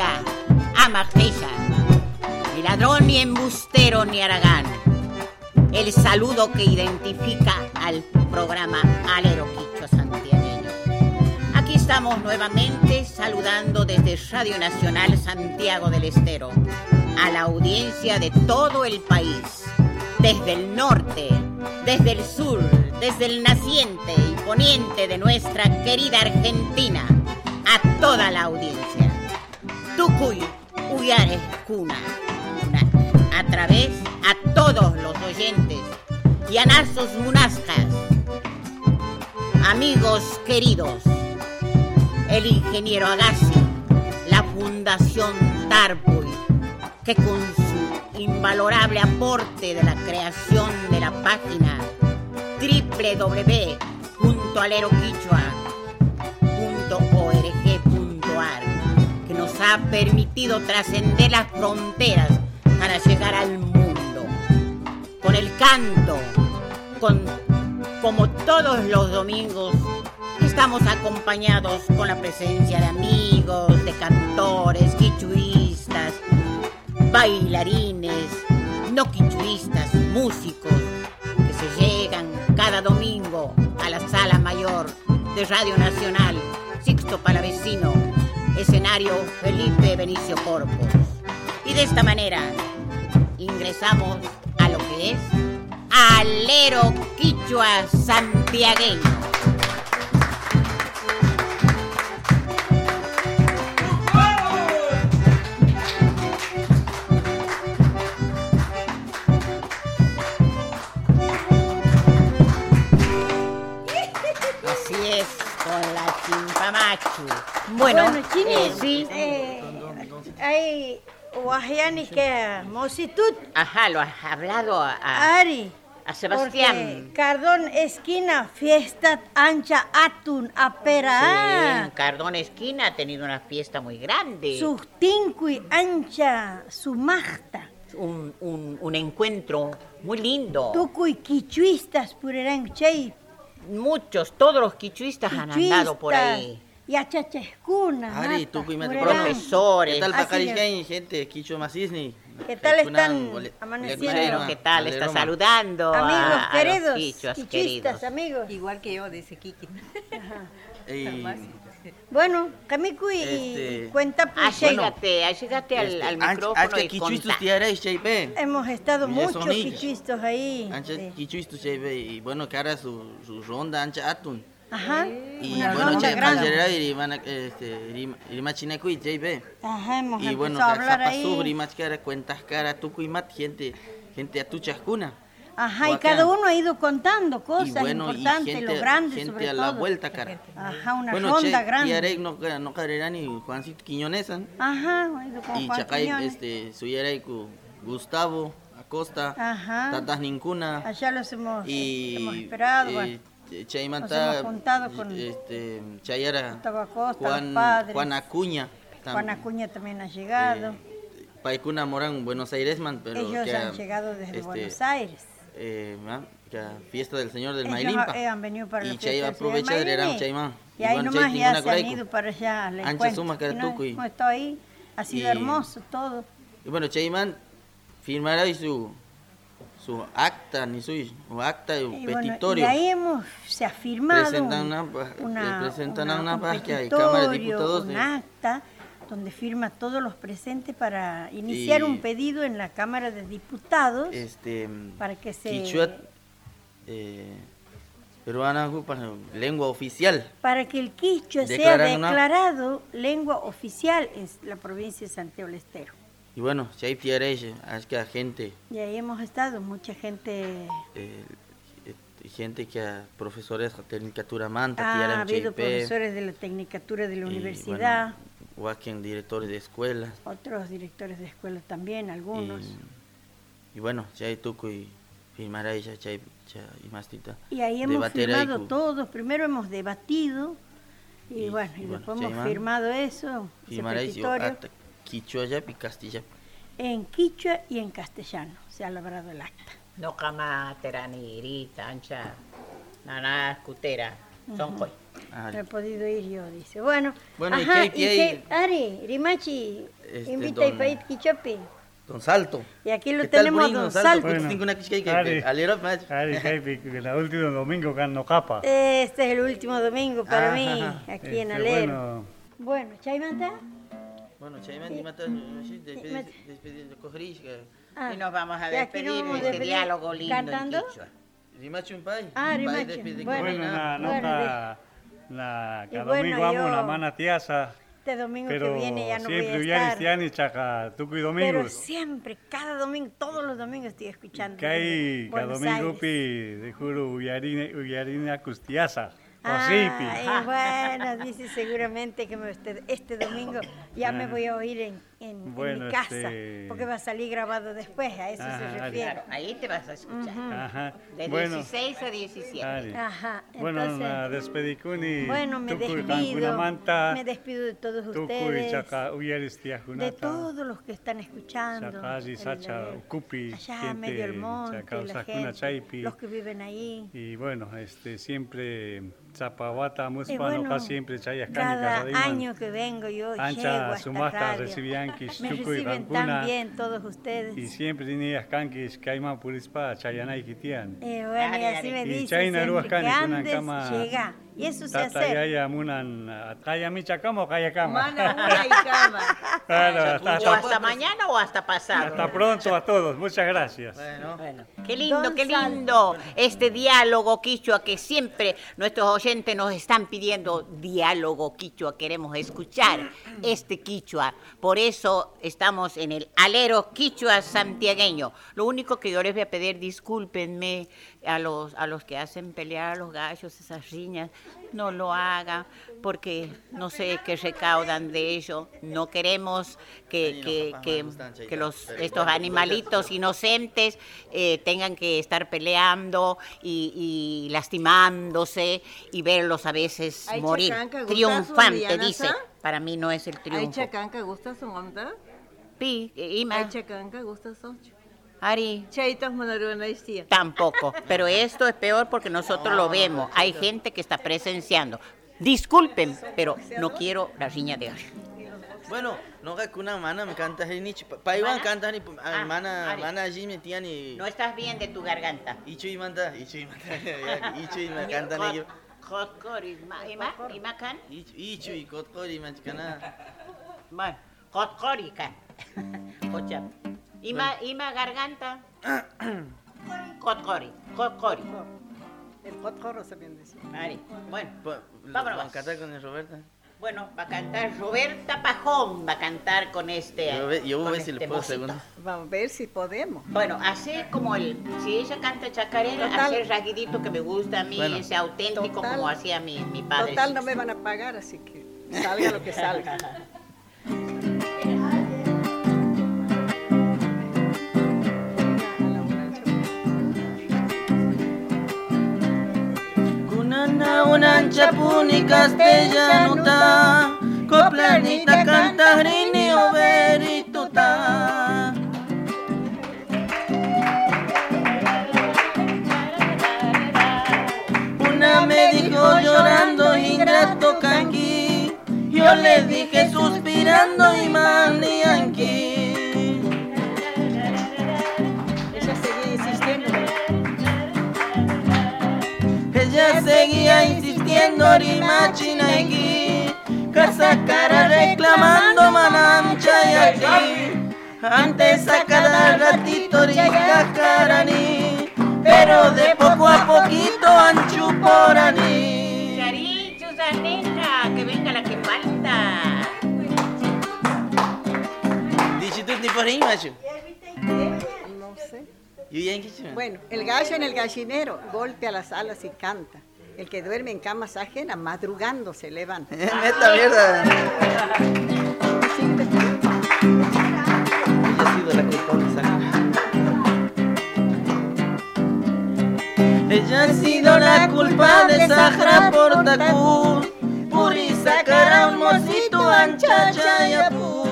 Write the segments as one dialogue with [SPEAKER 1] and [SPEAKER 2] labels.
[SPEAKER 1] Quicha, Amajeya, ni ladrón ni embustero ni aragán. El saludo que identifica al programa Alero Quicho Santiagueño. Aquí estamos nuevamente saludando desde Radio Nacional Santiago del Estero a la audiencia de todo el país, desde el norte, desde el sur, desde el naciente y poniente de nuestra querida Argentina, a toda la audiencia. Tucuy, Uyares, Cuna, a través a todos los oyentes, y a Yanazos Munascas, amigos queridos, el ingeniero Agassi, la Fundación Tarpuy, que con su invalorable aporte de la creación de la página www.aleroquichua.org.ar que ha permitido trascender las fronteras para llegar al mundo. Con el canto, con como todos los domingos, estamos acompañados con la presencia de amigos, de cantores, quichuistas, bailarines, no quichuistas, músicos, cada domingo a la sala mayor de Radio Nacional, Sixto Palavecino, escenario Felipe Benicio Corpus. Y de esta manera ingresamos a lo que es Alero Quichua Santiagueño.
[SPEAKER 2] Bueno, eh, sí. Eh, hay que Mositud.
[SPEAKER 1] Ajá, lo has hablado a,
[SPEAKER 2] Ari.
[SPEAKER 1] A Sebastián.
[SPEAKER 2] Cardón Esquina, fiesta ancha atun apera.
[SPEAKER 1] Sí, Cardón Esquina ha tenido una fiesta muy grande.
[SPEAKER 2] Su tincui ancha, su magta.
[SPEAKER 1] Un, un, un, encuentro muy lindo.
[SPEAKER 2] Tucuy quichuistas purerán.
[SPEAKER 1] Muchos, todos los quichuistas han andado por ahí
[SPEAKER 2] y a Chachescuna.
[SPEAKER 1] Ari, tú profesores. ¿Qué
[SPEAKER 3] tal Pacarisqueña, gente? Quicho Macisni.
[SPEAKER 2] ¿Qué tal están amaneciendo?
[SPEAKER 1] ¿Qué tal? Está saludando
[SPEAKER 2] Amigos queridos, quichuistas, amigos.
[SPEAKER 4] Igual que yo, dice Kiki.
[SPEAKER 2] Bueno, Kamiku y este... cuenta
[SPEAKER 1] pues. Allégate, allégate al, este, al micrófono y contá.
[SPEAKER 2] Hemos estado muchos quichuistos ahí.
[SPEAKER 3] Ancha quichuistos, y bueno, que ahora su, su ronda ancha atún.
[SPEAKER 2] Ajá.
[SPEAKER 3] Y bueno, che, y este JB.
[SPEAKER 2] Ajá, hemos
[SPEAKER 3] Y bueno,
[SPEAKER 2] a hablar ahí.
[SPEAKER 3] Su Rima Chara, cuentas cara, tuco y mat, gente, gente a tu chascuna.
[SPEAKER 2] Ajá, y cada uno ha ido contando cosas bueno, importantes, gente, lo grande
[SPEAKER 3] gente
[SPEAKER 2] sobre
[SPEAKER 3] a la vuelta, cara.
[SPEAKER 2] Ajá, una bueno, ronda che, grande.
[SPEAKER 3] Y Arek no, no carrera ni Juancito Quiñones.
[SPEAKER 2] Ajá, ha ido con
[SPEAKER 3] Y Chacay, este, su Gustavo Acosta,
[SPEAKER 2] Ajá.
[SPEAKER 3] Tatas Nincuna.
[SPEAKER 2] Allá los hemos, y, hemos esperado,
[SPEAKER 3] eh, Chaimanta,
[SPEAKER 2] contado con
[SPEAKER 3] este, Chayara,
[SPEAKER 2] Juan,
[SPEAKER 3] Juan Acuña.
[SPEAKER 2] Juan Acuña también ha llegado.
[SPEAKER 3] Eh, Paikuna Morán, Buenos Aires, man, pero
[SPEAKER 2] Ellos han llegado desde este, Buenos Aires.
[SPEAKER 3] Eh, fiesta del Señor del Mailimpa.
[SPEAKER 2] Eh, han venido para
[SPEAKER 3] y Chay aprovecha de Lerán Chaimán.
[SPEAKER 2] Y ahí nomás ya se han ido para allá.
[SPEAKER 3] Ancha suma que
[SPEAKER 2] no, ahí, ha sido hermoso todo.
[SPEAKER 3] Y bueno, Chaimán firmará y su su acta, ni su, acta y, petitorio.
[SPEAKER 2] y ahí hemos, se ha firmado
[SPEAKER 3] presentan una,
[SPEAKER 2] una,
[SPEAKER 3] presentan una,
[SPEAKER 2] una
[SPEAKER 3] hay Cámara de Diputados.
[SPEAKER 2] Un acta donde firma todos los presentes para iniciar un pedido en la Cámara de Diputados
[SPEAKER 3] este,
[SPEAKER 2] para que se...
[SPEAKER 3] Quichua, eh, peruana lengua oficial.
[SPEAKER 2] Para que el quichua sea declarado lengua oficial en la provincia de Santiago del Estero.
[SPEAKER 3] Y bueno, si hay tierras, es que gente...
[SPEAKER 2] Y ahí hemos estado, mucha gente...
[SPEAKER 3] Eh, gente que a profesores de Tecnicatura Manta,
[SPEAKER 2] ah, ha habido profesores de la Tecnicatura de la universidad.
[SPEAKER 3] o aquí directores de escuelas.
[SPEAKER 2] Otros directores de escuelas también, algunos.
[SPEAKER 3] Y, bueno, si hay tuco y firmar ahí, ya, ya, y más tita.
[SPEAKER 2] Y ahí hemos firmado todos, primero hemos debatido, y, bueno, y, después hemos firmado eso, ese petitorio.
[SPEAKER 3] Quichua y Castilla.
[SPEAKER 2] En quichua y en castellano se ha labrado el acta.
[SPEAKER 1] No cama, teranirita, ancha, nana, escutera, son hoy.
[SPEAKER 2] no he podido ir yo, dice. Bueno, bueno ajá, ¿y qué, Ari, Rimachi, este, invita a País Quichopi.
[SPEAKER 3] Don Salto.
[SPEAKER 2] Y aquí lo tenemos Don, Salto.
[SPEAKER 3] Bueno, Ari,
[SPEAKER 4] Ari, el último domingo que no capa.
[SPEAKER 2] Este es el último domingo para mí, aquí en este, Alero. Bueno, ¿Chaimanta?
[SPEAKER 3] Bueno, mata, despedir,
[SPEAKER 1] y nos vamos a despedir de este diálogo lindo
[SPEAKER 2] ¿Cantando?
[SPEAKER 3] en Quichua. Rimachi un pai.
[SPEAKER 2] Ah, Rimachi.
[SPEAKER 4] Bueno, nota, la, cada domingo vamos una mana tiasa
[SPEAKER 2] este domingo que viene ya no voy a
[SPEAKER 4] estar. Siempre, chaca, y domingos.
[SPEAKER 2] Pero siempre, cada domingo, todos los domingos estoy escuchando.
[SPEAKER 4] Que hay, cada domingo, pi, de juro, uyarina, uyarina custiasa.
[SPEAKER 2] Ah, bueno, dice seguramente que este, este domingo ya me voy a oír en, en, mi casa, este porque va a salir grabado después, a eso se refiere.
[SPEAKER 1] Claro, ahí te vas a escuchar. Ajá. De 16 a 17.
[SPEAKER 2] Ajá.
[SPEAKER 4] bueno, la despedicuni.
[SPEAKER 2] Bueno, me despido. me despido de todos ustedes. de todos los que están escuchando.
[SPEAKER 4] Sacha, Ucupi,
[SPEAKER 2] allá medio el monte, la gente, los que viven ahí.
[SPEAKER 4] Y bueno, este siempre Zapawata, Muspano, bueno, siempre chayas
[SPEAKER 2] Cada año que vengo yo
[SPEAKER 4] Ancha,
[SPEAKER 2] llego a esta Me reciben tan bien todos ustedes.
[SPEAKER 4] Y siempre tenías canquis, caimán purispa, chayanay kitian.
[SPEAKER 2] Eh, bueno, y así me dicen, siempre que andes, llega. Y eso se hace.
[SPEAKER 4] Tata munan, kaya mi chacamo, kaya cama.
[SPEAKER 1] Mana una y cama.
[SPEAKER 4] claro,
[SPEAKER 1] hasta, o hasta mañana o hasta pasado.
[SPEAKER 4] Hasta pronto a todos, muchas gracias.
[SPEAKER 1] Bueno, bueno. Qué lindo, qué lindo este diálogo quichua que siempre nuestros oyentes nos están pidiendo diálogo quichua, queremos escuchar este quichua. Por eso estamos en el alero quichua santiagueño. Lo único que yo les voy a pedir, discúlpenme a los, a los que hacen pelear a los gallos, esas riñas, no lo hagan porque no sé qué recaudan de ello. No queremos que, que, los, estos animalitos inocentes eh, tengan que estar peleando y, lastimándose y verlos a veces morir. Triunfante, dice. Para mí no es el triunfo.
[SPEAKER 5] ¿Hay gusta su onda?
[SPEAKER 1] Sí, y
[SPEAKER 5] más. ¿Hay gusta su
[SPEAKER 1] Ari. Tampoco, pero esto es peor porque nosotros lo vemos. Hay gente que está presenciando. Disculpen, pero no quiero la riña de Ari.
[SPEAKER 3] Bueno, no que una mana me canta ni pa Iván canta ni ah, mana mana allí me tiene
[SPEAKER 1] No estás bien de tu garganta.
[SPEAKER 3] Y manda, ichu y manda, ichu y me canta ni
[SPEAKER 1] Kotkori, ima ima kan?
[SPEAKER 3] Y kotkori machkana.
[SPEAKER 1] Bueno, kotkori kan. Kochap. Ima, ima garganta. Cotcori, cotcori.
[SPEAKER 5] El cotcoro se bien dice.
[SPEAKER 1] Bueno,
[SPEAKER 3] vámonos. ¿Va a cantar con Roberta?
[SPEAKER 1] Bueno, va a cantar Roberta Pajón, va a cantar con este.
[SPEAKER 3] Yo, yo voy a ver si le este puedo segundo.
[SPEAKER 5] Vamos a ver si podemos.
[SPEAKER 1] Bueno, hace como el. Si ella canta chacarera, hace el raguidito que me gusta a mí, ese auténtico como hacía mi, mi padre.
[SPEAKER 5] Total, no me van a pagar, así que salga lo que salga.
[SPEAKER 3] unancha puni castellanuta coplanita cantarini overituta Una me dijo llorando ingrato canqui. Yo le dije suspirando y manianqui seguía insistiendo Rimachinaiki, casa cara reclamando manancha y aquí. Antes a cada ratito carani, pero de poco a poquito anchu por ani.
[SPEAKER 1] Charicho, Zaneja, que venga la que falta.
[SPEAKER 3] Dichito ni por ahí, macho.
[SPEAKER 5] Bueno, el gallo en el gallinero golpea las alas y canta. El que duerme en camas ajenas, madrugando se levanta.
[SPEAKER 3] ¡Esta mierda! Ella ha sido la culpa de Sahara por Takú, Puri sacar un mocito ancha chayapú.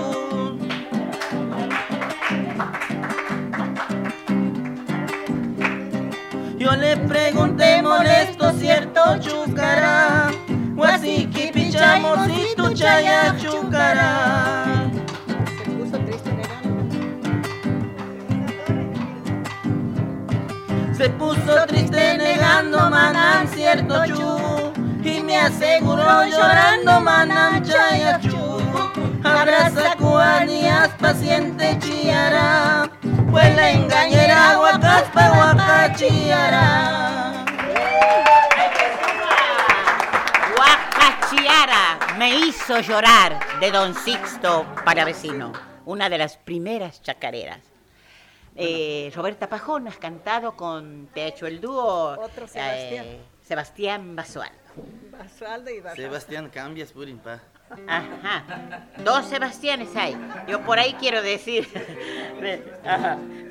[SPEAKER 3] Yo le pregunté molesto, cierto chucara, Wasiki pichamoncito chaya chucara.
[SPEAKER 5] Se puso triste
[SPEAKER 3] negando. Se puso triste negando manan cierto chu. Y me aseguró llorando manan chaya chu. Abraza cuanías paciente chiara. Pues la engañera huacaspa huacachiara.
[SPEAKER 1] Chiara me hizo llorar de Don Sixto para vecino, una de las primeras chacareras. Eh, Roberta Pajón has cantado con, te ha hecho el dúo.
[SPEAKER 5] Otro Sebastián. Eh,
[SPEAKER 1] Sebastián Basualdo.
[SPEAKER 5] Basualdo y Basualdo.
[SPEAKER 3] Sebastián cambias purimpa.
[SPEAKER 1] Ajá. Dos Sebastianes hay. Yo por ahí quiero decir.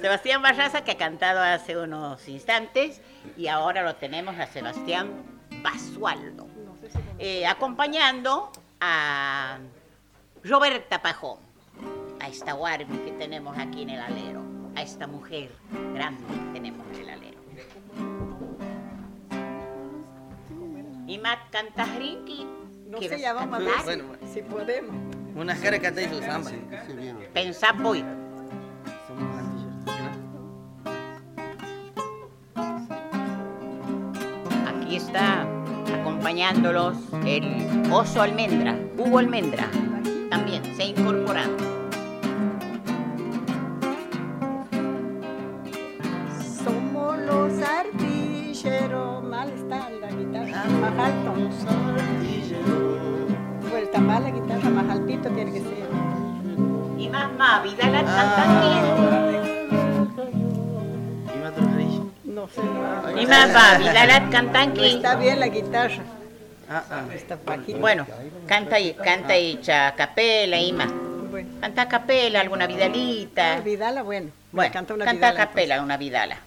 [SPEAKER 1] Sebastián Barraza que ha cantado hace unos instantes y ahora lo tenemos a Sebastián Basualdo. Eh, acompañando a Roberta Pajón, a esta Warmi que tenemos aquí en el alero, a esta mujer grande que tenemos en el alero. Y más cantas
[SPEAKER 5] No sé, ya vamos a ver bueno, si podemos.
[SPEAKER 3] Una cara que y su samba.
[SPEAKER 1] Pensá, voy. Aquí está acompañándolos el oso almendra, Hugo Almendra, también se ha incorporado.
[SPEAKER 5] Más alto. Vuelta más la guitarra, más altito tiene que ser.
[SPEAKER 1] Y más más, vida la.
[SPEAKER 5] No sé.
[SPEAKER 1] Y más va, Vidalat cantan
[SPEAKER 5] que. Está bien la guitarra. Ah, ah. Está
[SPEAKER 1] Bueno, canta y canta y capela, Ima. Bueno. Canta capela, alguna vidalita.
[SPEAKER 5] Una vidala, bueno.
[SPEAKER 1] Bueno, canta una canta vidala, capela, pues. una vidala.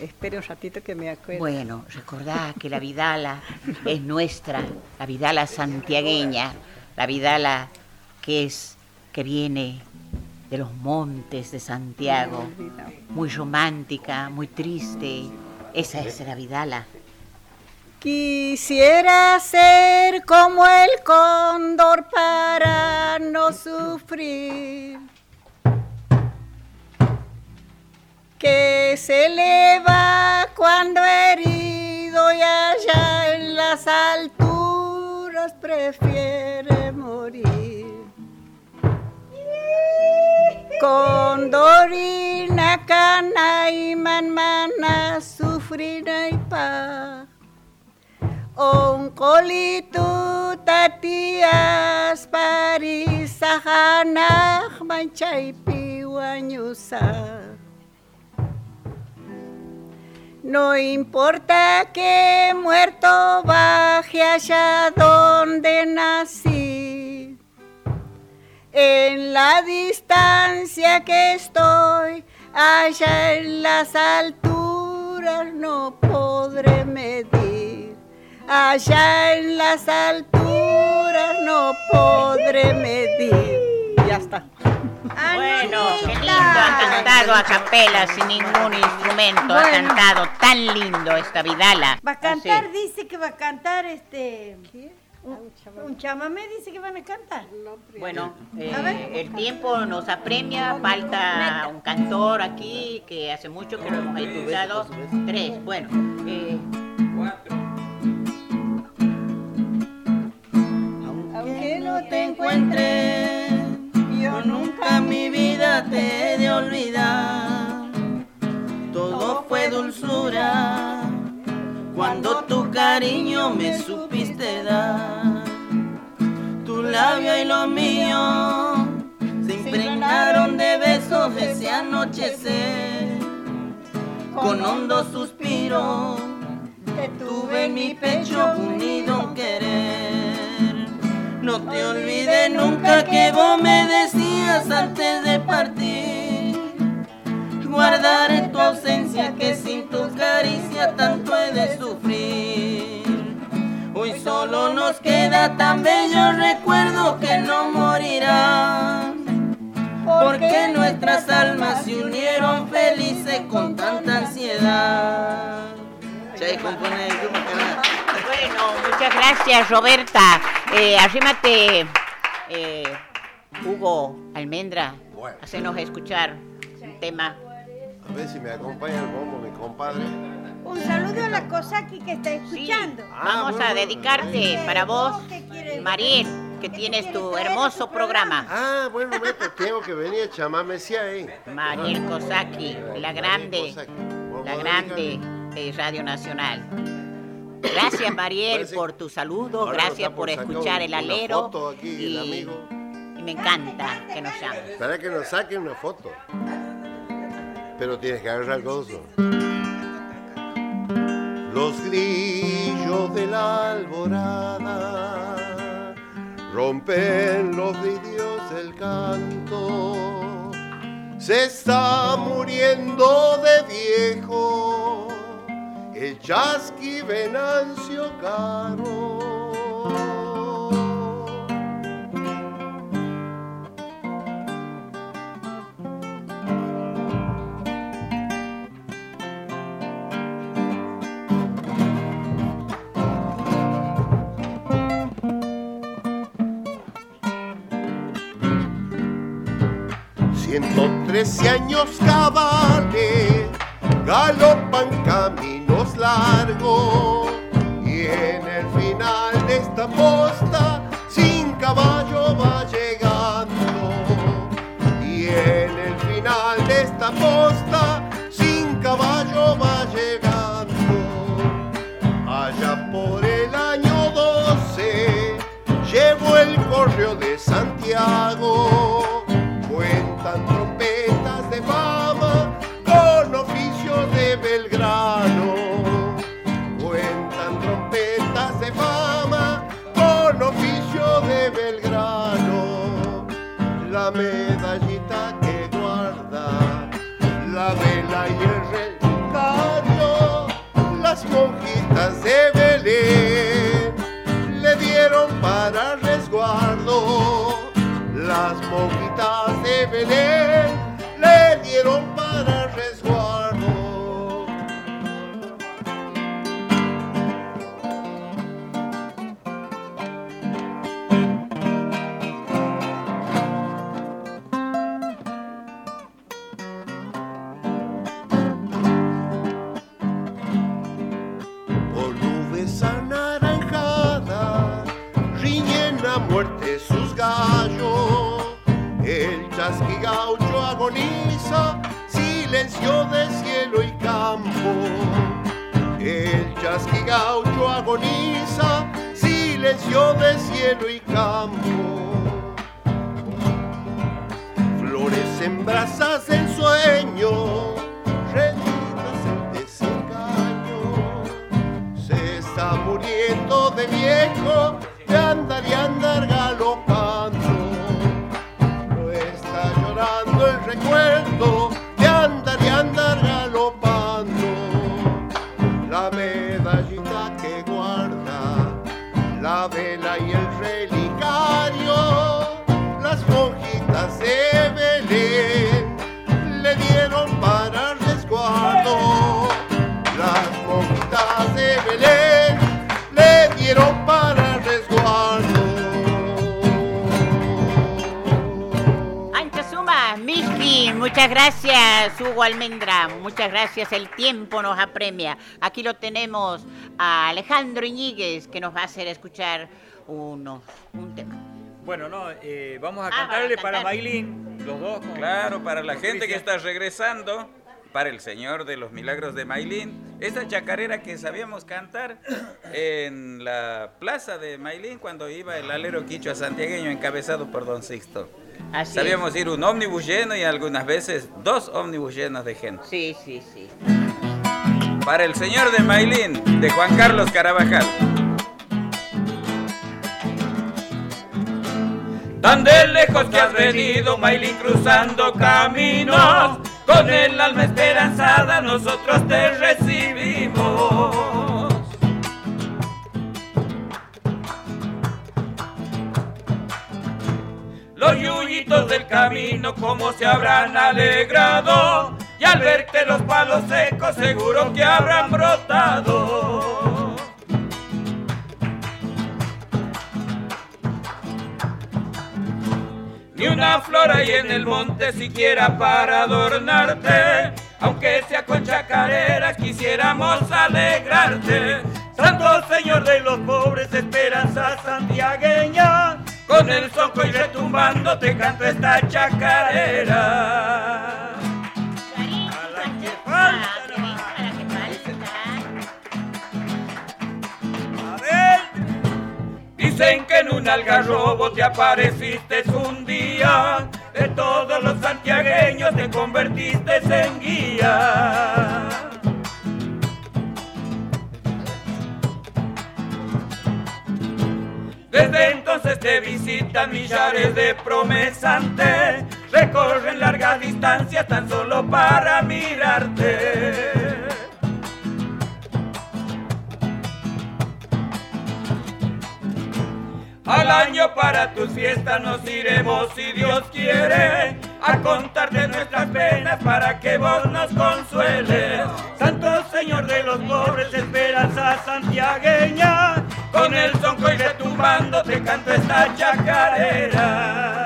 [SPEAKER 5] Espere un ratito que me acuerde.
[SPEAKER 1] Bueno, recordá que la vidala es nuestra, la vidala santiagueña, la vidala que es, que viene de los montes de Santiago, muy romántica, muy triste. Esa es la Vidala.
[SPEAKER 5] Quisiera ser como el cóndor para no sufrir, que se eleva cuando herido y allá en las alturas prefiere morir. Condorina cana y man mana sufrina y pa. On kolitu tatias parisahanah manchay piwanyusa. No importa que muerto baje allá donde nací en la distancia que estoy, allá en las alturas no podré medir. Allá en las alturas no podré medir. Ya está.
[SPEAKER 1] Bueno, qué lindo ha cantado a capela sin ningún instrumento, ha cantado tan lindo esta Vidala.
[SPEAKER 2] Va a cantar, dice que va a cantar este. Un, chamamé dice que van a cantar.
[SPEAKER 1] Bueno, eh, el tiempo nos apremia, falta un cantor aquí que hace mucho que lo hemos escuchado. Tres, bueno. Eh, Cuatro.
[SPEAKER 3] Aunque no te encuentre, nunca mi vida te he de olvidar. Todo fue dulzura cuando tu cariño me supiste dar. Tu labio y lo mío se impregnaron de besos ese anochecer. Con hondo suspiro que tuve en mi pecho unido querer. No te olvides nunca que vos me decías antes de partir guardar tu ausencia que sin tu caricia tanto he de sufrir. Hoy solo nos queda tan bello recuerdo que no morirá. Porque nuestras almas se unieron felices con tanta ansiedad.
[SPEAKER 1] Bueno, Muchas gracias, Roberta. Eh, arrímate, eh, Hugo Almendra. Bueno. Hacenos escuchar un tema.
[SPEAKER 6] A ver si me acompaña el bombo, mi compadre.
[SPEAKER 2] Un saludo a la Cosaki que está escuchando.
[SPEAKER 1] Ah, Vamos a dedicarte para vos, Mariel, que tienes tu hermoso programa.
[SPEAKER 6] Ah, bueno, tengo que venir a chamarme si ahí.
[SPEAKER 1] Mariel Kosaki, la grande, la grande de Radio Nacional. Gracias, Mariel, por tu saludo, gracias por escuchar el alero. y, me encanta que nos llamen.
[SPEAKER 6] Para que nos saquen una foto. Pero tienes que agarrar gozo. Los grillos de la alborada rompen los vidrios del canto. Se está muriendo de viejo el chasqui Venancio Caro. Ciento trece años cabales galopan caminos y en el final de esta posta sin caballo va llegando. Y en el final de esta posta sin caballo va llegando. Allá por el año 12 llevo el correo de Santiago las monjitas de Belén
[SPEAKER 1] muchas gracias, Hugo Almendra, muchas gracias, el tiempo nos apremia. Aquí lo tenemos a Alejandro Iñiguez, que nos va a hacer escuchar unos, un tema.
[SPEAKER 7] Bueno, no, eh, vamos a
[SPEAKER 1] Ah,
[SPEAKER 7] cantarle
[SPEAKER 1] a
[SPEAKER 7] para. Mailín, los dos. con-
[SPEAKER 8] Claro, para la gente que está regresando, para el Señor de los Milagros de Mailín, esa chacarera que sabíamos cantar en la plaza de Mailín cuando iba el alero quicho santiagueño encabezado por Don Sixto.
[SPEAKER 1] Así
[SPEAKER 8] Sabíamos ir un ómnibus lleno y algunas veces dos ómnibus llenos de gente.
[SPEAKER 1] Sí, sí, sí.
[SPEAKER 8] Para el Señor de Mailín, de Juan Carlos Carabajal. Tan de lejos que has venido, Mailín, cruzando caminos, con el alma esperanzada nosotros te recibimos. Los yuyitos del camino como se habrán alegrado y al verte los palos secos seguro que habrán brotado. Ni una flor hay en el monte siquiera para adornarte, aunque sea con chacareras quisiéramos alegrarte. Santo Señor de los pobres, esperanza santiagueña, con el soco y retumbando te canto esta chacarera. Dicen que en un algarrobo te apareciste un día, de todos los santiagueños te convertiste en guía. Entonces te visitan millares de promesantes, recorren largas distancias tan solo para mirarte. Al año para tus fiestas nos iremos si Dios quiere a contarte nuestras penas para que vos nos consueles. Santo Señor de los pobres, esperanza santiagueña, con el sonco y retumbando te canto esta chacarera.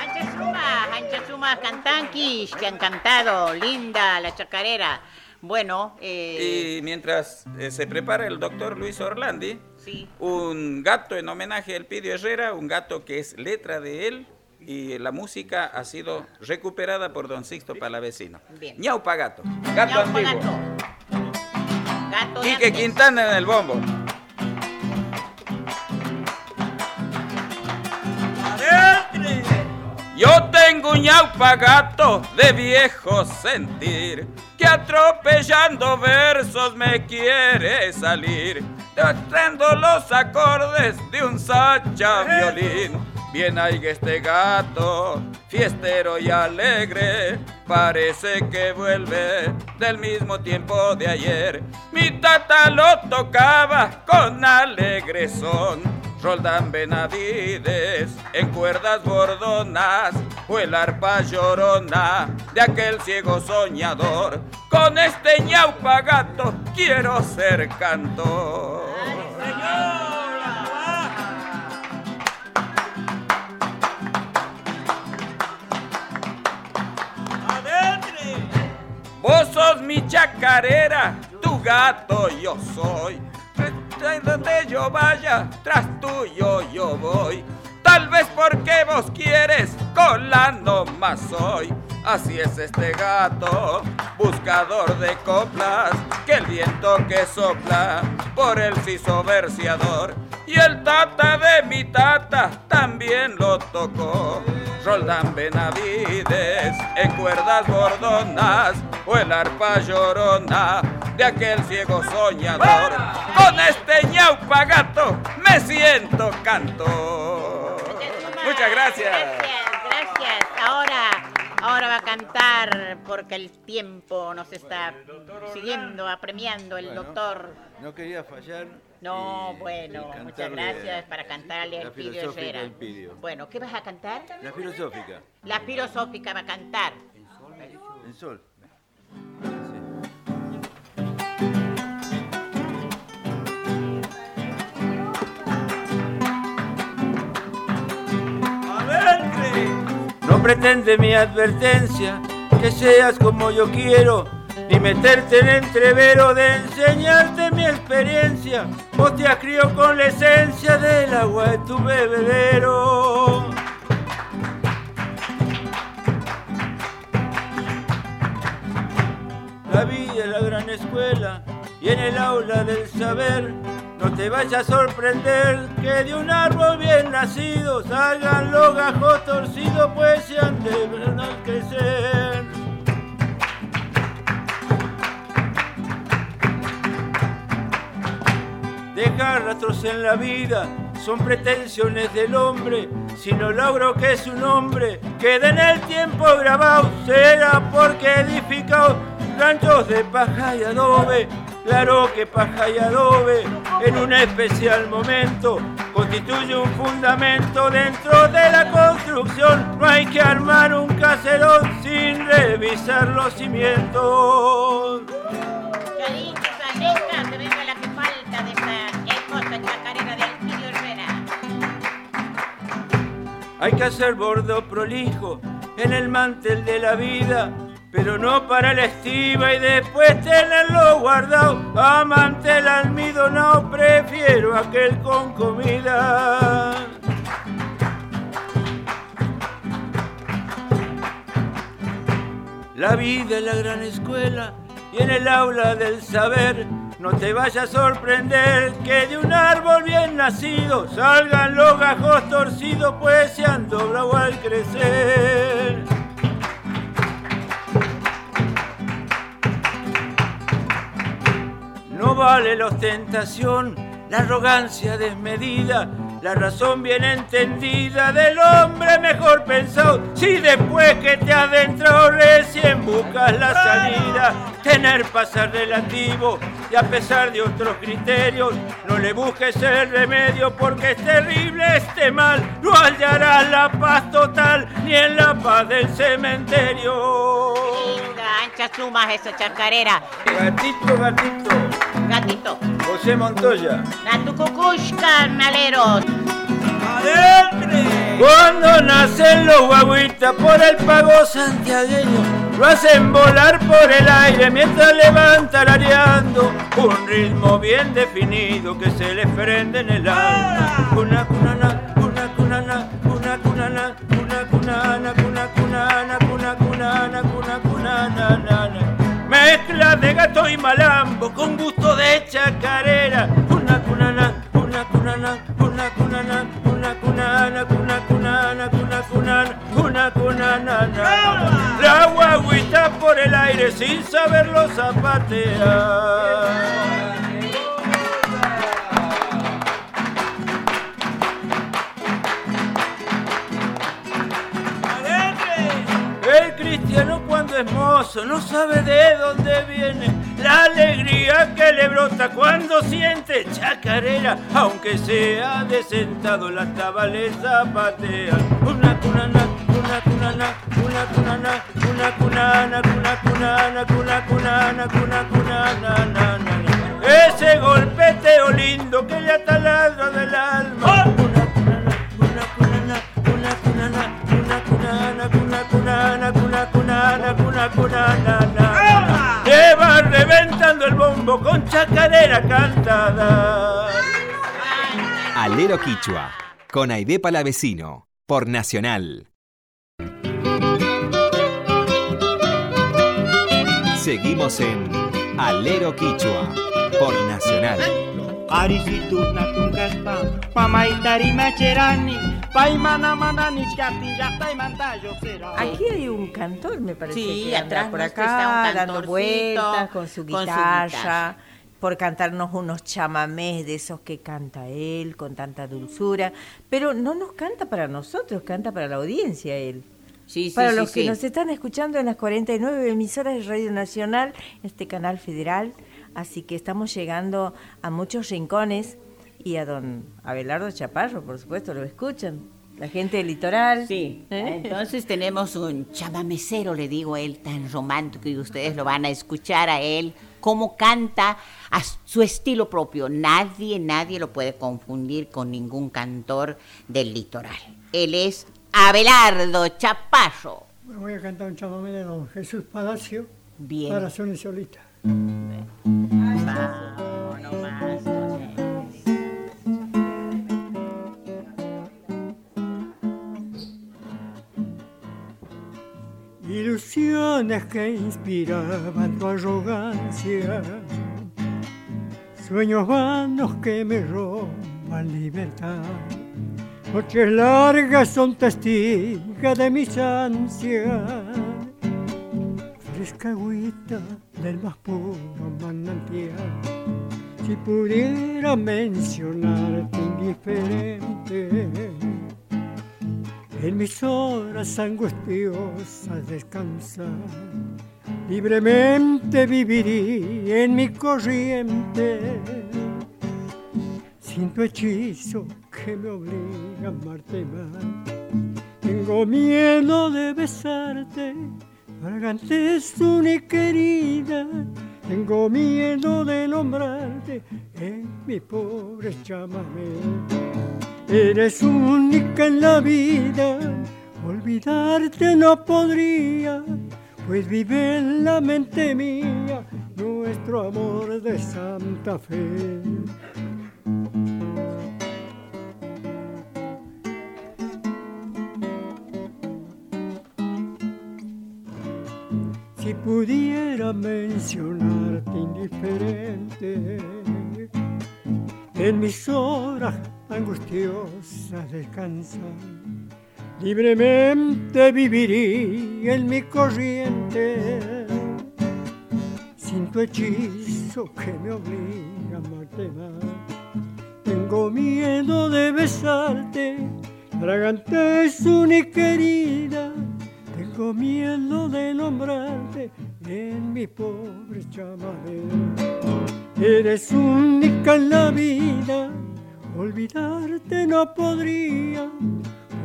[SPEAKER 1] Ancha Suma, Ancha Suma Cantanquis, que han cantado, linda la chacarera. Bueno,
[SPEAKER 8] eh... y mientras eh, se prepara el doctor Luis Orlandi, un gato en homenaje al Pidio Herrera, un gato que es letra de él y la música ha sido recuperada por don Sixto Palavecino. Bien. Ñaupa Gato, gato antiguo. Gato. Quique Quintana en el bombo. Yo tengo un gato de viejo sentir, que atropellando versos me quiere salir tratando los acordes de un sacha violín. Bien hay este gato, fiestero y alegre, parece que vuelve del mismo tiempo de ayer. Mi tata lo tocaba con alegre son, Roldán Benavides en cuerdas bordonas, o el arpa llorona de aquel ciego soñador. Con este ñaupa gato quiero ser cantor. Vos sos mi chacarera, tu gato yo soy. Donde yo vaya, tras tuyo yo voy. Tal vez porque vos quieres, colando más soy. Así es este gato, buscador de coplas, que el viento que sopla por el siso verseador. Y el tata de mi tata también lo tocó. Roldán Benavides en cuerdas bordonas o el arpa llorona de aquel ciego soñador. Con este ñaupa gato me siento canto. Muchas gracias.
[SPEAKER 1] Gracias, gracias. Ahora Ahora va a cantar porque el tiempo nos está siguiendo, apremiando el doctor.
[SPEAKER 9] No quería fallar.
[SPEAKER 1] No, bueno, muchas gracias para cantarle al Pidio Herrera. Bueno, ¿qué vas a cantar?
[SPEAKER 9] La filosófica.
[SPEAKER 1] La filosófica va a cantar.
[SPEAKER 9] En sol. En sol. No pretende mi advertencia que seas como yo quiero, ni meterte en entrevero de enseñarte mi experiencia. Vos te crió con la esencia del agua de tu bebedero. La vida es la gran escuela y en el aula del saber no te vayas a sorprender que de un árbol bien nacido salgan los gajos torcidos, pues se han de crecer. Dejar rastros en la vida son pretensiones del hombre. Si no logro que su nombre quede en el tiempo grabado, será porque edificado ranchos de paja y adobe Claro que paja y adobe en un especial momento constituye un fundamento dentro de la construcción. No hay que armar un caserón sin revisar los cimientos. Hay que hacer bordo prolijo en el mantel de la vida, pero no para la estiva y después tenerlo guardado. Amante el almidonado, prefiero aquel con comida. La vida es la gran escuela y en el aula del saber no te vaya a sorprender que de un árbol bien nacido salgan los gajos torcidos, pues se han doblado al crecer. No vale la ostentación, la arrogancia desmedida, la razón bien entendida del hombre mejor pensado. Si después que te adentro recién buscas la salida, tener pasar relativo y a pesar de otros criterios, no le busques el remedio porque es terrible este mal. No hallarás la paz total ni en la paz del cementerio.
[SPEAKER 1] Venga, ancha sumas esa chacarera.
[SPEAKER 9] Gatito, gatito.
[SPEAKER 1] Gatito.
[SPEAKER 9] José Montoya.
[SPEAKER 1] Natucucush, carnaleros.
[SPEAKER 9] Cuando nacen los guaguitas por el pago santiagueño, lo hacen volar por el aire mientras levantan areando un ritmo bien definido que se les prende en el alma. Una cunana, una cunana, una cunana, una cunana, una cunana, una cunana, una cunana, Mezcla de gato y malambo con gusto de chacarera. Una cunana, una cunana, una cunana, La guaguita por el aire sin saberlo zapatear. El cristiano cuando es mozo no sabe de dónde viene la alegría que le brota cuando siente chacarera, aunque sea de sentado la tabales zapatea. Una cunana, una cunana, una cunana, una cunana, una cunana, una cunana, una cunana, Ese golpeteo lindo que le ataladra del alma. Una cunana, una cunana, una cunana, una cunana, una cunana, una cunana, una cunana, chacarera cantada.
[SPEAKER 10] Alero Quichua, con Aide Palavecino, por Nacional. Seguimos en Alero Quichua, por Nacional.
[SPEAKER 2] Aquí hay un cantor, me parece.
[SPEAKER 1] Sí,
[SPEAKER 2] que
[SPEAKER 1] atrás
[SPEAKER 2] por acá,
[SPEAKER 1] está un
[SPEAKER 2] dando vueltas con su
[SPEAKER 1] con su
[SPEAKER 2] guitarra. Por cantarnos unos chamamés de esos que canta él con tanta dulzura, pero no nos canta para nosotros, canta para la audiencia él.
[SPEAKER 1] Sí, sí,
[SPEAKER 2] para
[SPEAKER 1] sí,
[SPEAKER 2] los que
[SPEAKER 1] sí.
[SPEAKER 2] nos están escuchando en las 49 emisoras de Radio Nacional, este canal federal, así que estamos llegando a muchos rincones y a don Abelardo Chaparro, por supuesto, lo escuchan. La gente del litoral.
[SPEAKER 1] Sí,
[SPEAKER 2] ¿eh?
[SPEAKER 1] entonces tenemos un chamamecero, le digo a él, tan romántico y ustedes lo van a escuchar a él, cómo canta a su estilo propio. Nadie, nadie lo puede confundir con ningún cantor del litoral. Él es Abelardo Chaparro.
[SPEAKER 11] Me voy a cantar un chamamé de don Jesús Palacio
[SPEAKER 1] Bien.
[SPEAKER 11] para Sonia Solita.
[SPEAKER 1] Vamos
[SPEAKER 11] Ilusiones que inspiraban tu arrogancia, sueños vanos que me roban libertad. Noches largas son testigas de mis ansias, fresca agüita del más puro manantial. Si pudiera mencionarte indiferente, en mis horas angustiosas descansar. Libremente viviría en mi corriente, sin tu hechizo que me obliga a amarte más. Tengo miedo de besarte, fragante es mi querida. Tengo miedo de nombrarte en mi pobre chamamé. Eres única en la vida, olvidarte no podría, pues vive en la mente mía nuestro amor de Santa Fe. Si pudiera mencionarte indiferente en mis horas angustiosas descansar, libremente viviría en mi corriente sin tu hechizo que me obliga a amarte más. Tengo miedo de besarte, fragante es única querida tengo miedo de nombrarte en mi pobre chamadera. Eres única en la vida, olvidarte no podría,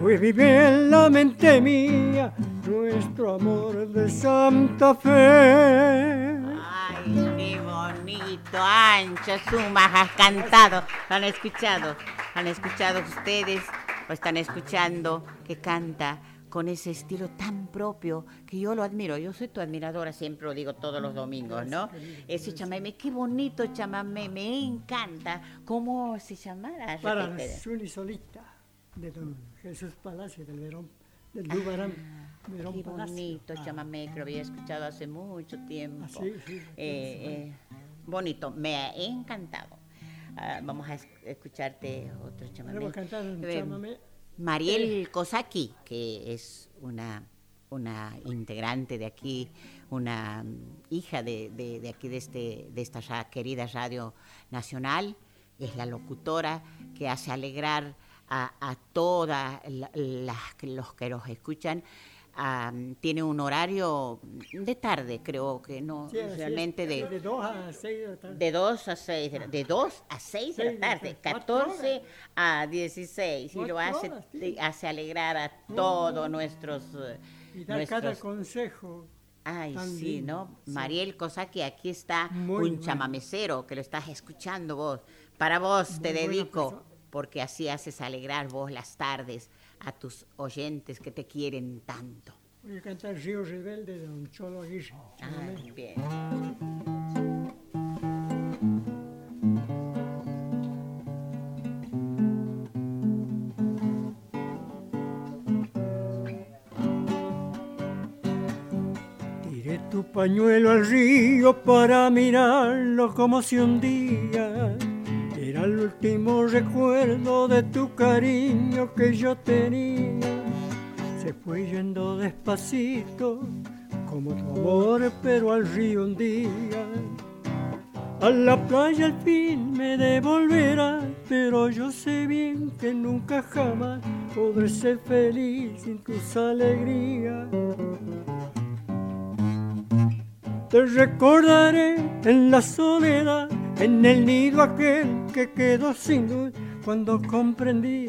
[SPEAKER 11] pues vive en la mente mía nuestro amor de Santa Fe.
[SPEAKER 1] Ay, qué bonito, Ancha Sumas, has cantado, ¿lo han escuchado? ¿Han escuchado ustedes o están escuchando que canta? Con ese estilo tan propio que yo lo admiro. Yo soy tu admiradora, siempre lo digo todos los domingos, ¿no? Ese chamamé, qué bonito chamamé, me encanta. ¿Cómo se llamará?
[SPEAKER 11] Para Zuli Solita, de don Jesús Palacio, del Verón, del Dubarán.
[SPEAKER 1] Ah, qué bonito ah, chamamé, que lo había escuchado hace mucho tiempo. Ah, sí, sí, eh, eh, bonito, me ha encantado. vamos a escucharte otro chamamé.
[SPEAKER 11] Vamos a cantar un chamamé
[SPEAKER 1] Mariel Kosaki, que es una, una integrante de aquí, una hija de, aquí, de, este, de esta querida radio nacional, es la locutora que hace alegrar a, a todos los que los escuchan tiene un horario de tarde, creo que no, realmente de,
[SPEAKER 11] de 2 a 6 de la tarde.
[SPEAKER 1] De 2 a 6 de, 2 a 6 de la tarde, 14 a 16, y lo hace, hace alegrar a todos nuestros...
[SPEAKER 11] Y da cada consejo.
[SPEAKER 1] Ay, sí, ¿no? Mariel Cosaki, aquí está un chamamecero que lo estás escuchando vos. Para vos te dedico, porque así haces alegrar vos las tardes a tus oyentes que te quieren tanto.
[SPEAKER 11] Voy a cantar Río Rebelde de Don Cholo Aguirre.
[SPEAKER 1] Ah, bien.
[SPEAKER 11] Tiré tu pañuelo al río para mirarlo como si un día era el último recuerdo de tu cariño que yo tenía. Se fue yendo despacito, como tu amor, pero al río un día. A la playa al fin me devolverá, pero yo sé bien que nunca jamás podré ser feliz sin tus alegrías. Te recordaré en la soledad, en el nido aquel que quedó sin luz, cuando comprendí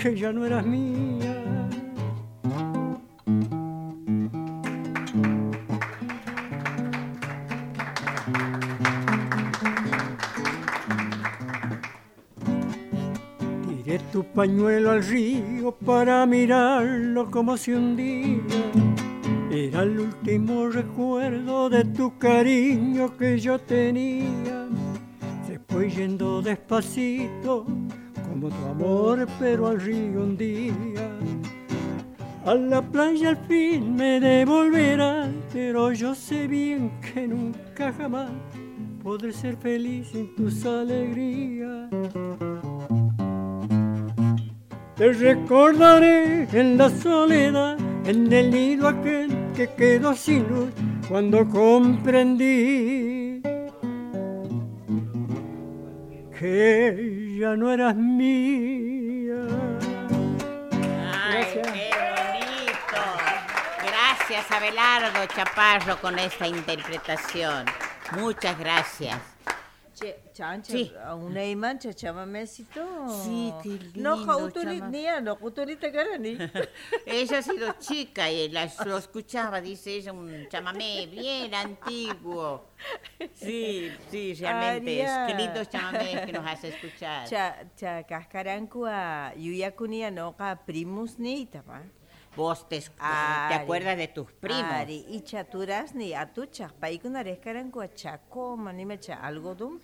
[SPEAKER 11] que ya no eras mía. Tiré tu pañuelo al río para mirarlo como si un día era el último recuerdo de tu cariño que yo tenía. Fue yendo despacito como tu amor, pero al río un día. A la playa al fin me devolverá, pero yo sé bien que nunca jamás podré ser feliz sin tus alegrías. Te recordaré en la soledad, en el nido aquel que quedó sin luz cuando comprendí que ya no eras mía.
[SPEAKER 1] Ay, qué bonito. Gracias, Abelardo Chaparro, con esta interpretación. Muchas gracias.
[SPEAKER 12] Chancha, sí. a una imancha chamamecito.
[SPEAKER 1] Sí, qué lindo.
[SPEAKER 12] No, jautulit no, jautulita ni.
[SPEAKER 1] ella ha sido chica y la, lo escuchaba, dice ella, un chamamé bien antiguo. Sí, sí, realmente. Es, qué lindos chamamés que nos hace escuchar.
[SPEAKER 12] Cha, cha, cascarancua, yuyakunia no, primus ni, tama.
[SPEAKER 1] Vos te, te acuerdas de tus primos.
[SPEAKER 12] Ari, y chaturas ni atucha, paikunarescaran cuachaco, manimecha, algodón,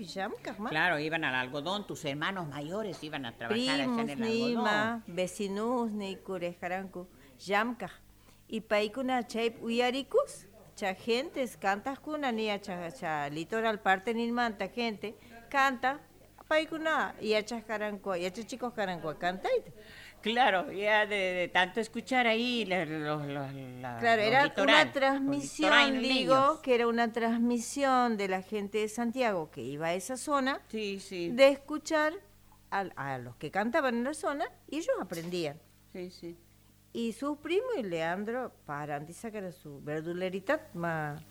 [SPEAKER 1] Claro, iban al algodón, tus hermanos mayores iban a trabajar allá en el
[SPEAKER 12] algodón. vecinos ni curescarancu, yamca. Y paikuna chaip uyarikus, cha gentes, cantas kuna ni cha, cha litoral parte ni manta gente, canta, paikuna, y achas caranco, y achas chicos caranco, canta
[SPEAKER 1] Claro, ya de, tanto escuchar ahí los, los,
[SPEAKER 12] Claro, era una transmisión, digo, que era una transmisión de la gente de Santiago que iba a esa zona,
[SPEAKER 1] sí, sí.
[SPEAKER 12] de escuchar a, a, los que cantaban en la zona y ellos aprendían.
[SPEAKER 1] Sí, sí.
[SPEAKER 12] Y sus primos y Leandro, para antes sacar su verdulerita, más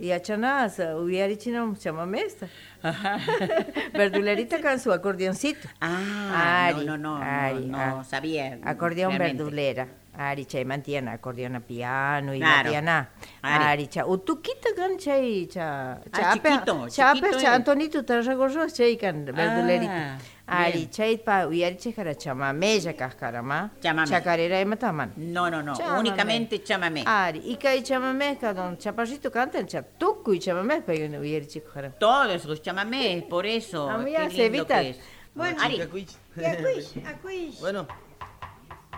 [SPEAKER 12] y achanasa, hubiera chino chamamesta. Verdulerita con su acordeoncito.
[SPEAKER 1] Ah, no, no, no, Ari, no, no, sabía.
[SPEAKER 12] Acordeón
[SPEAKER 1] realmente.
[SPEAKER 12] verdulera. Aricha y mantiene acordeón a piano y claro. matiana. Aricha. Utuquita can chay cha.
[SPEAKER 1] Ah, chiquito,
[SPEAKER 12] cha, Antonito te recorrió chay can verdulerita. Ah, Ari chay pa uyariche cara chamamé ya cascarama.
[SPEAKER 1] Chamamé.
[SPEAKER 12] Chacarera y mataman.
[SPEAKER 1] No, no, no, chamamé. únicamente chamamé.
[SPEAKER 12] Ari, y que chamamé don chaparrito cantan cha tucu y chamamé pa uyariche cara.
[SPEAKER 1] Todos los chamamés, por eso.
[SPEAKER 12] A mí se evita.
[SPEAKER 2] Bueno,
[SPEAKER 1] Ari.
[SPEAKER 13] Bueno.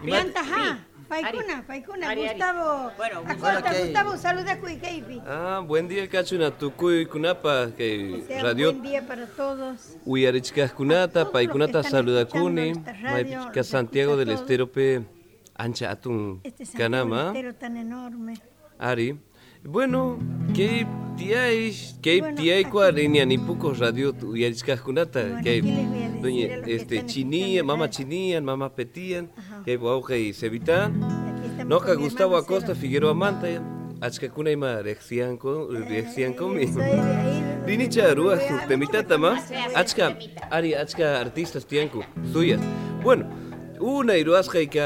[SPEAKER 2] Piantaja. Paikuna, Paikuna. Gustavo.
[SPEAKER 1] Bueno,
[SPEAKER 13] Gustavo.
[SPEAKER 2] Gustavo, saluda a Cuicaipi.
[SPEAKER 14] Ah, buen día, Kachuna, Tukuy Kunapa, que radio
[SPEAKER 2] Buen día para todos.
[SPEAKER 14] Uyarichkas Kunata, Paikunata
[SPEAKER 2] esta radio,
[SPEAKER 14] Maipichka Santiago del
[SPEAKER 2] escucha
[SPEAKER 14] Esterope, Ancha Atun
[SPEAKER 2] Este
[SPEAKER 14] Kanama,
[SPEAKER 2] Santiago tan enorme.
[SPEAKER 14] Ari. Bueno, que que tiai
[SPEAKER 2] aquí-
[SPEAKER 14] cuarinia ni poco radio Uyarichkas Kunata,
[SPEAKER 2] Bueno,
[SPEAKER 14] que doña
[SPEAKER 2] que
[SPEAKER 14] este
[SPEAKER 2] radio.
[SPEAKER 14] chinian, mama petian,
[SPEAKER 2] Ajá.
[SPEAKER 14] que bauja y sevita.
[SPEAKER 2] Aquí estamos
[SPEAKER 14] Noca
[SPEAKER 2] con mi
[SPEAKER 14] Gustavo Acosta. Figueroa Manta, Achka Kunaima reaccian con reaccian conmigo.
[SPEAKER 2] Soy de ahí, de-
[SPEAKER 14] Dinicha Rúa, su temitata más. Achka. Ari, Achka artistas tianku, suyas. Bueno, una iruasca y que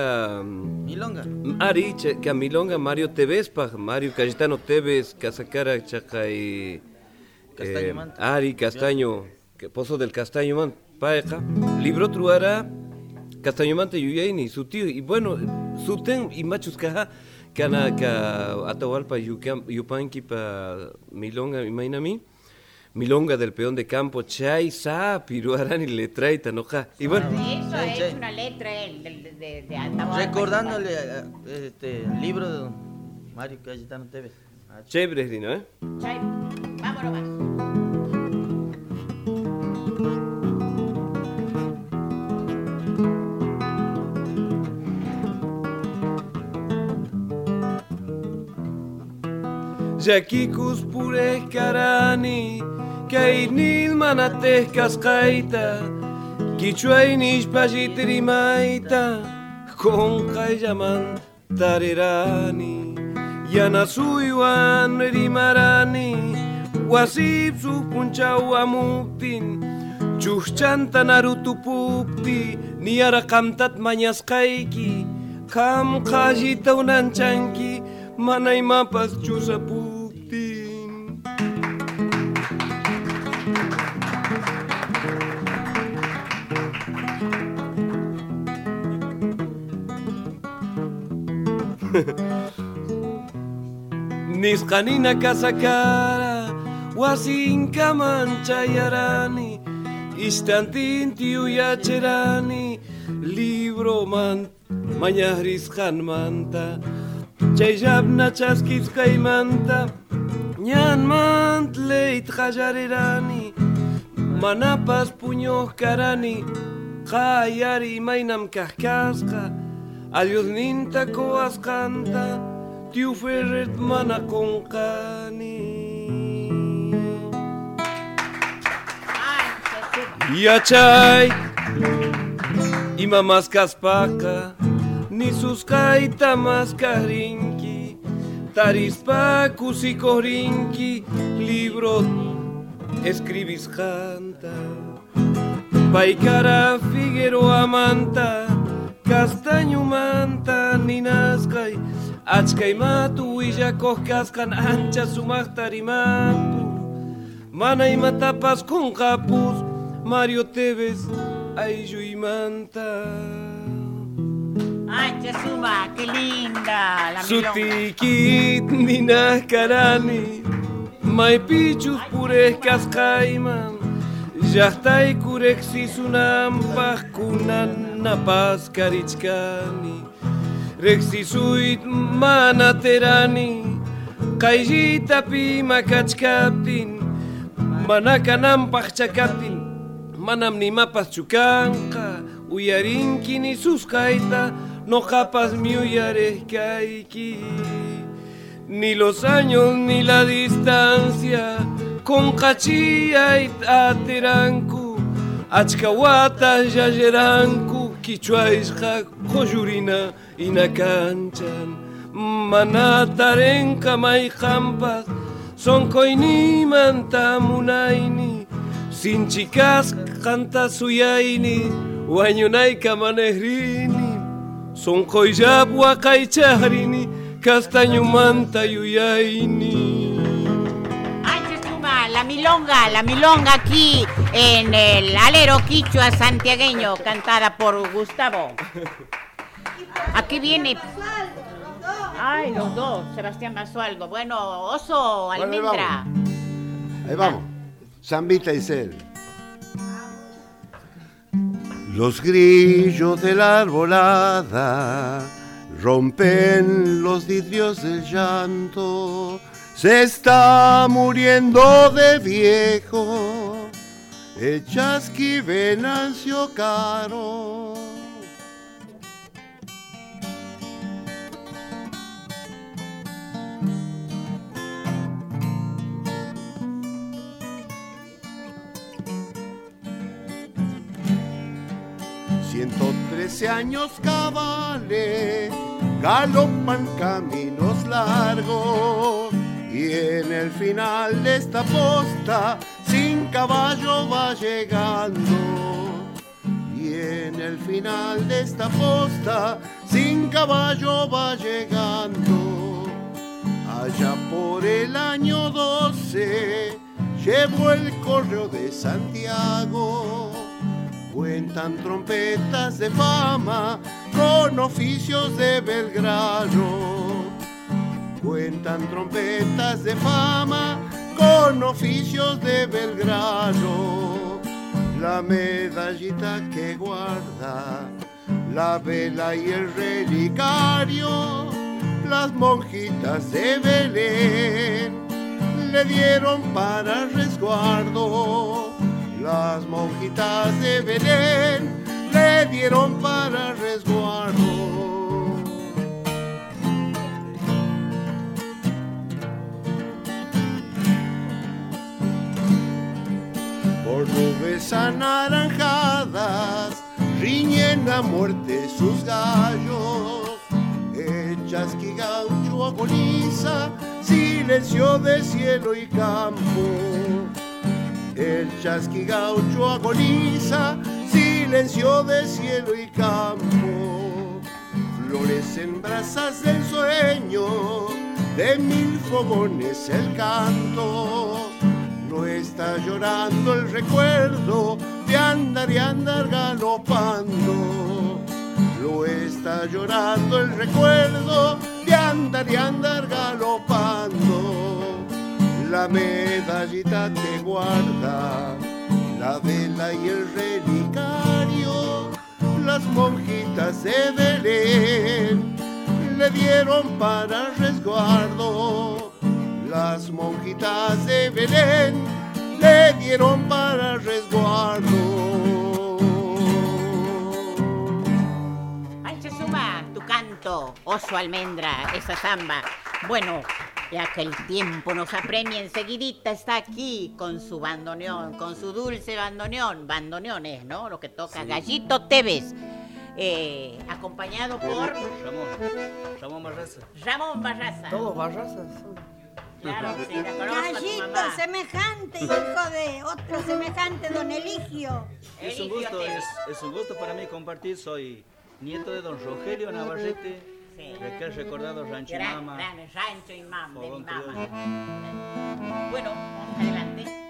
[SPEAKER 3] Milonga.
[SPEAKER 14] Ari, que a Milonga Mario Tevez, pa Mario Cayetano Tevez, Casacara, Chaca y.
[SPEAKER 3] Castaño Man.
[SPEAKER 14] Ari, Castaño, que Pozo del Castaño Man, paeja. Libro Truara, Castaño Man te Yuyaini, su tío. Y bueno, su ten y machos caja, Kana, ka Atahualpa, Yupanqui, pa Milonga, Imainami. Milonga del peón de campo, Chay, Sa, Piruarani, Letraita, Noja. Y bueno.
[SPEAKER 1] De eso ha
[SPEAKER 3] Sí, sí.
[SPEAKER 1] hecho una letra él, de, de, de, Atahualpa.
[SPEAKER 3] Recordándole este, el libro de don Mario Cayetano Tevez. Ah,
[SPEAKER 14] Chévere, Dino, ¿eh?
[SPEAKER 1] Chay, vámonos más.
[SPEAKER 14] Yakikus pures kei nil mana tehkas kaita Kichuai nish pajitri maita. Kon kai jaman tarirani Yana suiwan rimarani Wasib su punchau amuptin Chuchanta narutuputi pupti Niara kamtat manyas kaiki. Kam kajita unan changi Manai mapas chusapu Nizkanina kazakara, wasinka manchayarani, istantin tiuyacherani, libro man, mañarizkan manta, chayabna imanta, manta, mant leit jayarirani, manapas puñoz karani, jayari mainam kaskasqa, adiosninta koasqanta, tiu ferret mana konqani. Yachay, ima más kaspaka, ni sus kaita más karinki, tarispa kusikorinki, libro escribís canta. Paikara Figueroa manta, castaño manta ninasqay, achkay matu willakoj kasqan ancha sumaq tarimanpu. Mana imatapas qunqapus, Mario Tevez aylluymanta.
[SPEAKER 1] Ancha suma, qué linda la.
[SPEAKER 14] Sutikit ninaskarani, maypichus pures kasqayman, llaqtay kureksisunanpaq kunanapas karichkani. Reksisuyt mana terani, qayllitapi makachkaptin, mana kananpaq chakaptin, manam nimapas chukanqa, uyarinki ni suskayta, noqapas miuyarejkayki. Ni los años ni la distancia, con cachiyay ateranku, achkawata yayeranku, quichuaisqa qoyurina inakanchan, manatarenka mayqampas, son koinimanta munayni, sin chicas canta suyaini, wañunayka manehrini, son koyab wakaychahrini, castaño
[SPEAKER 1] milonga, la milonga aquí en el alero quichua santiagueño, cantada por Gustavo. Aquí viene. Ay, los dos, Sebastián Basualdo. Bueno, oso,
[SPEAKER 6] Bueno,
[SPEAKER 1] almendra.
[SPEAKER 6] Ahí vamos. Zambita y Cel. Los grillos de la arbolada rompen los vidrios del llanto. Se está muriendo de viejo el chasqui Venancio Caro. Ciento trece años cabales galopan caminos largos y en el final de esta posta sin caballo va llegando. Y en el final de esta posta sin caballo va llegando. Allá por el año 12 llevo el correo de Santiago. Cuentan trompetas de fama con oficios de Belgrano. Cuentan trompetas de fama con oficios de Belgrano. La medallita que guarda la vela y el relicario, las monjitas de Belén le dieron para resguardo las monjitas de Belén le dieron para resguardo. Por nubes anaranjadas riñen a muerte sus gallos. El chasqui gaucho agoniza, silencio de cielo y campo. El chasqui gaucho agoniza, silencio de cielo y campo. Florecen brasas del sueño, de mil fogones el canto. No está llorando el recuerdo de andar y andar galopando. Lo está llorando el recuerdo de andar y andar galopando la medallita que guarda la vela y el relicario. Las monjitas de Belén le dieron para resguardo. Las monjitas de Belén le dieron para resguardo.
[SPEAKER 1] Ancha suma, tu canto, oso almendra, esa samba. Bueno, ya que el tiempo nos apremia enseguidita, está aquí con su bandoneón, con su dulce bandoneón. Bandoneón es, ¿no? Lo que toca. Gallito Tevez. eh, acompañado por
[SPEAKER 7] Ramón. Ramón Barraza.
[SPEAKER 1] Ramón Barraza.
[SPEAKER 14] Todos barrazas.
[SPEAKER 15] Claro, sí,
[SPEAKER 2] semejante, hijo de otro semejante, don Eligio.
[SPEAKER 16] Es un gusto, es, un gusto para mí compartir, soy nieto de don Rogelio Navarrete.
[SPEAKER 15] Sí.
[SPEAKER 16] Aquel recordado rancho y mama.
[SPEAKER 15] Rancho y mama de mi mamá. Bueno, adelante.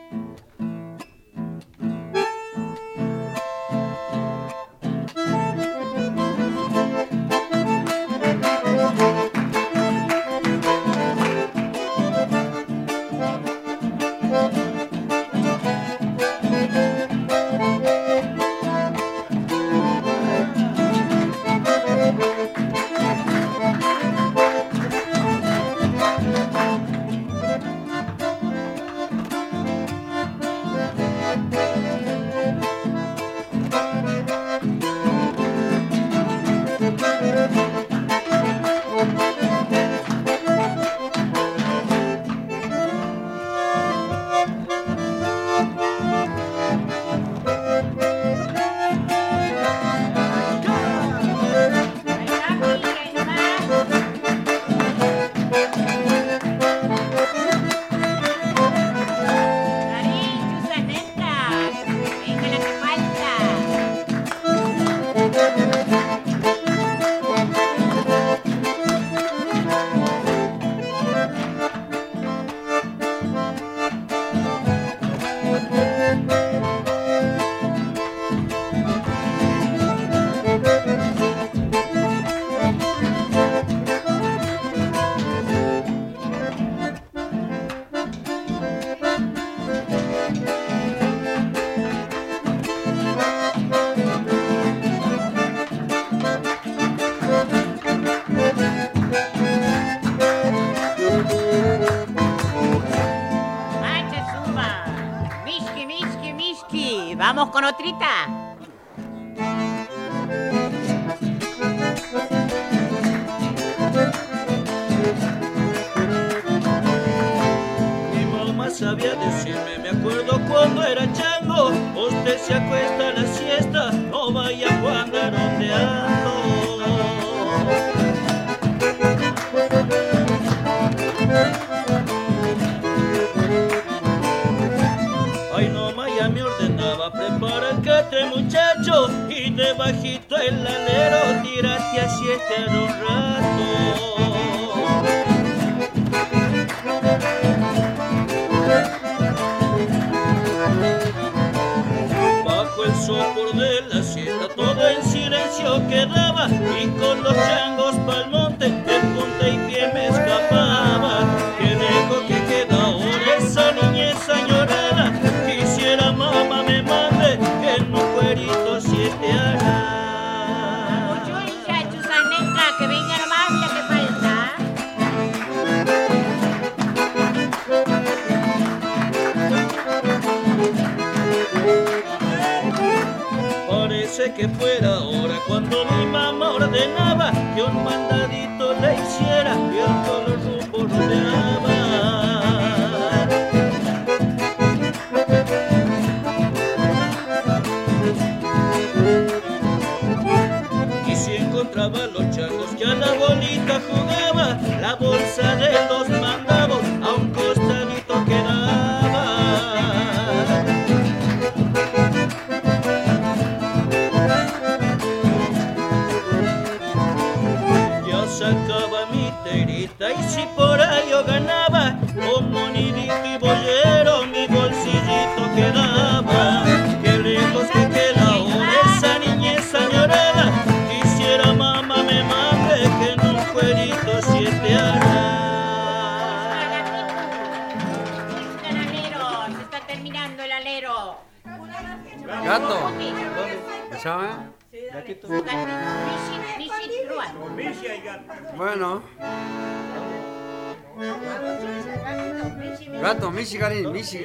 [SPEAKER 17] シ
[SPEAKER 18] ガリ
[SPEAKER 17] ンミシミ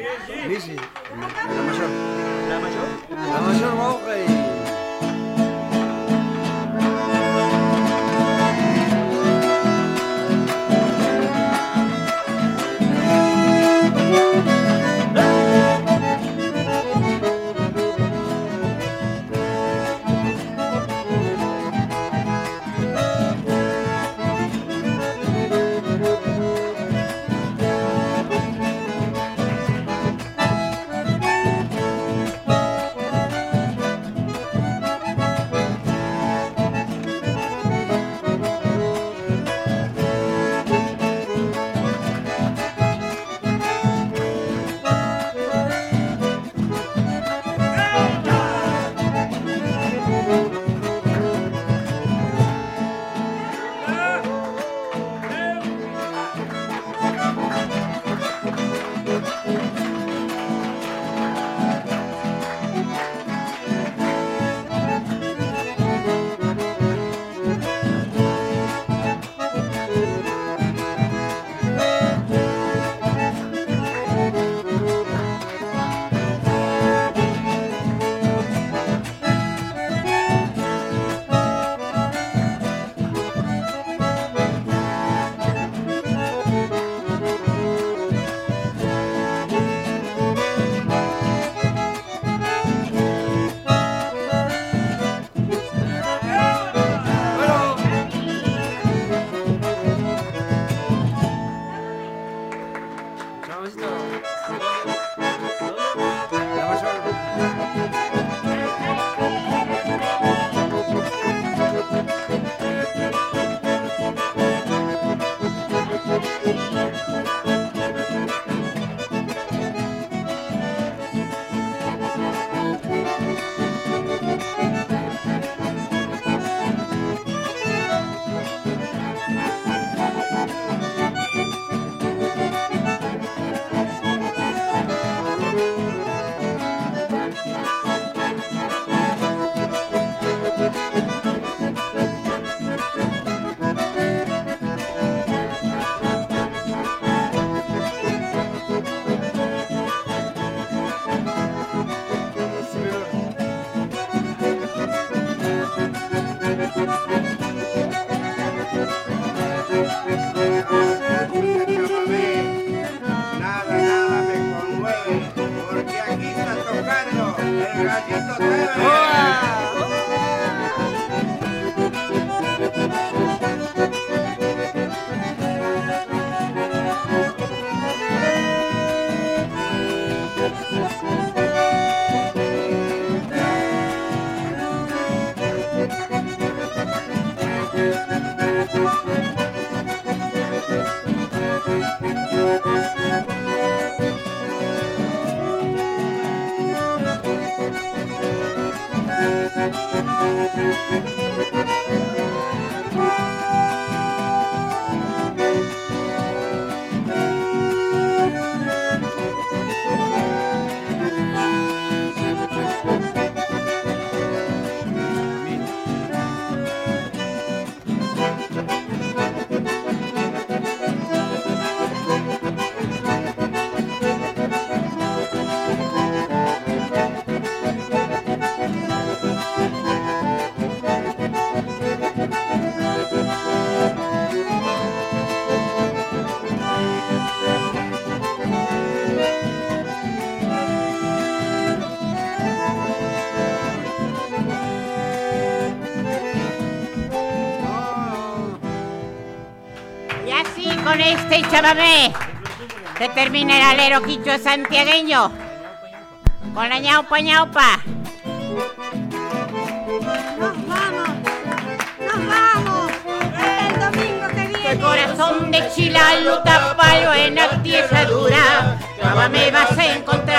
[SPEAKER 1] este chamamé se termina el alero quicho santiagueño con la ñaupa ñaupa.
[SPEAKER 19] Nos vamos, nos vamos, el domingo que viene.
[SPEAKER 1] El corazón de chilalu tapalo en la tierra dura. Chamamé vas a encontrarme,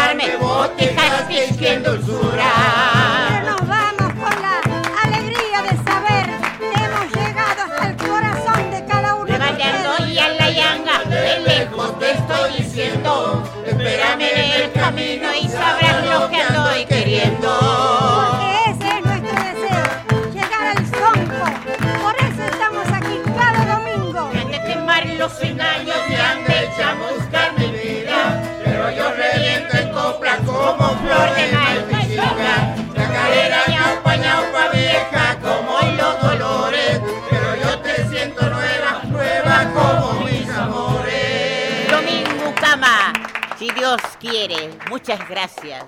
[SPEAKER 1] Muchas gracias.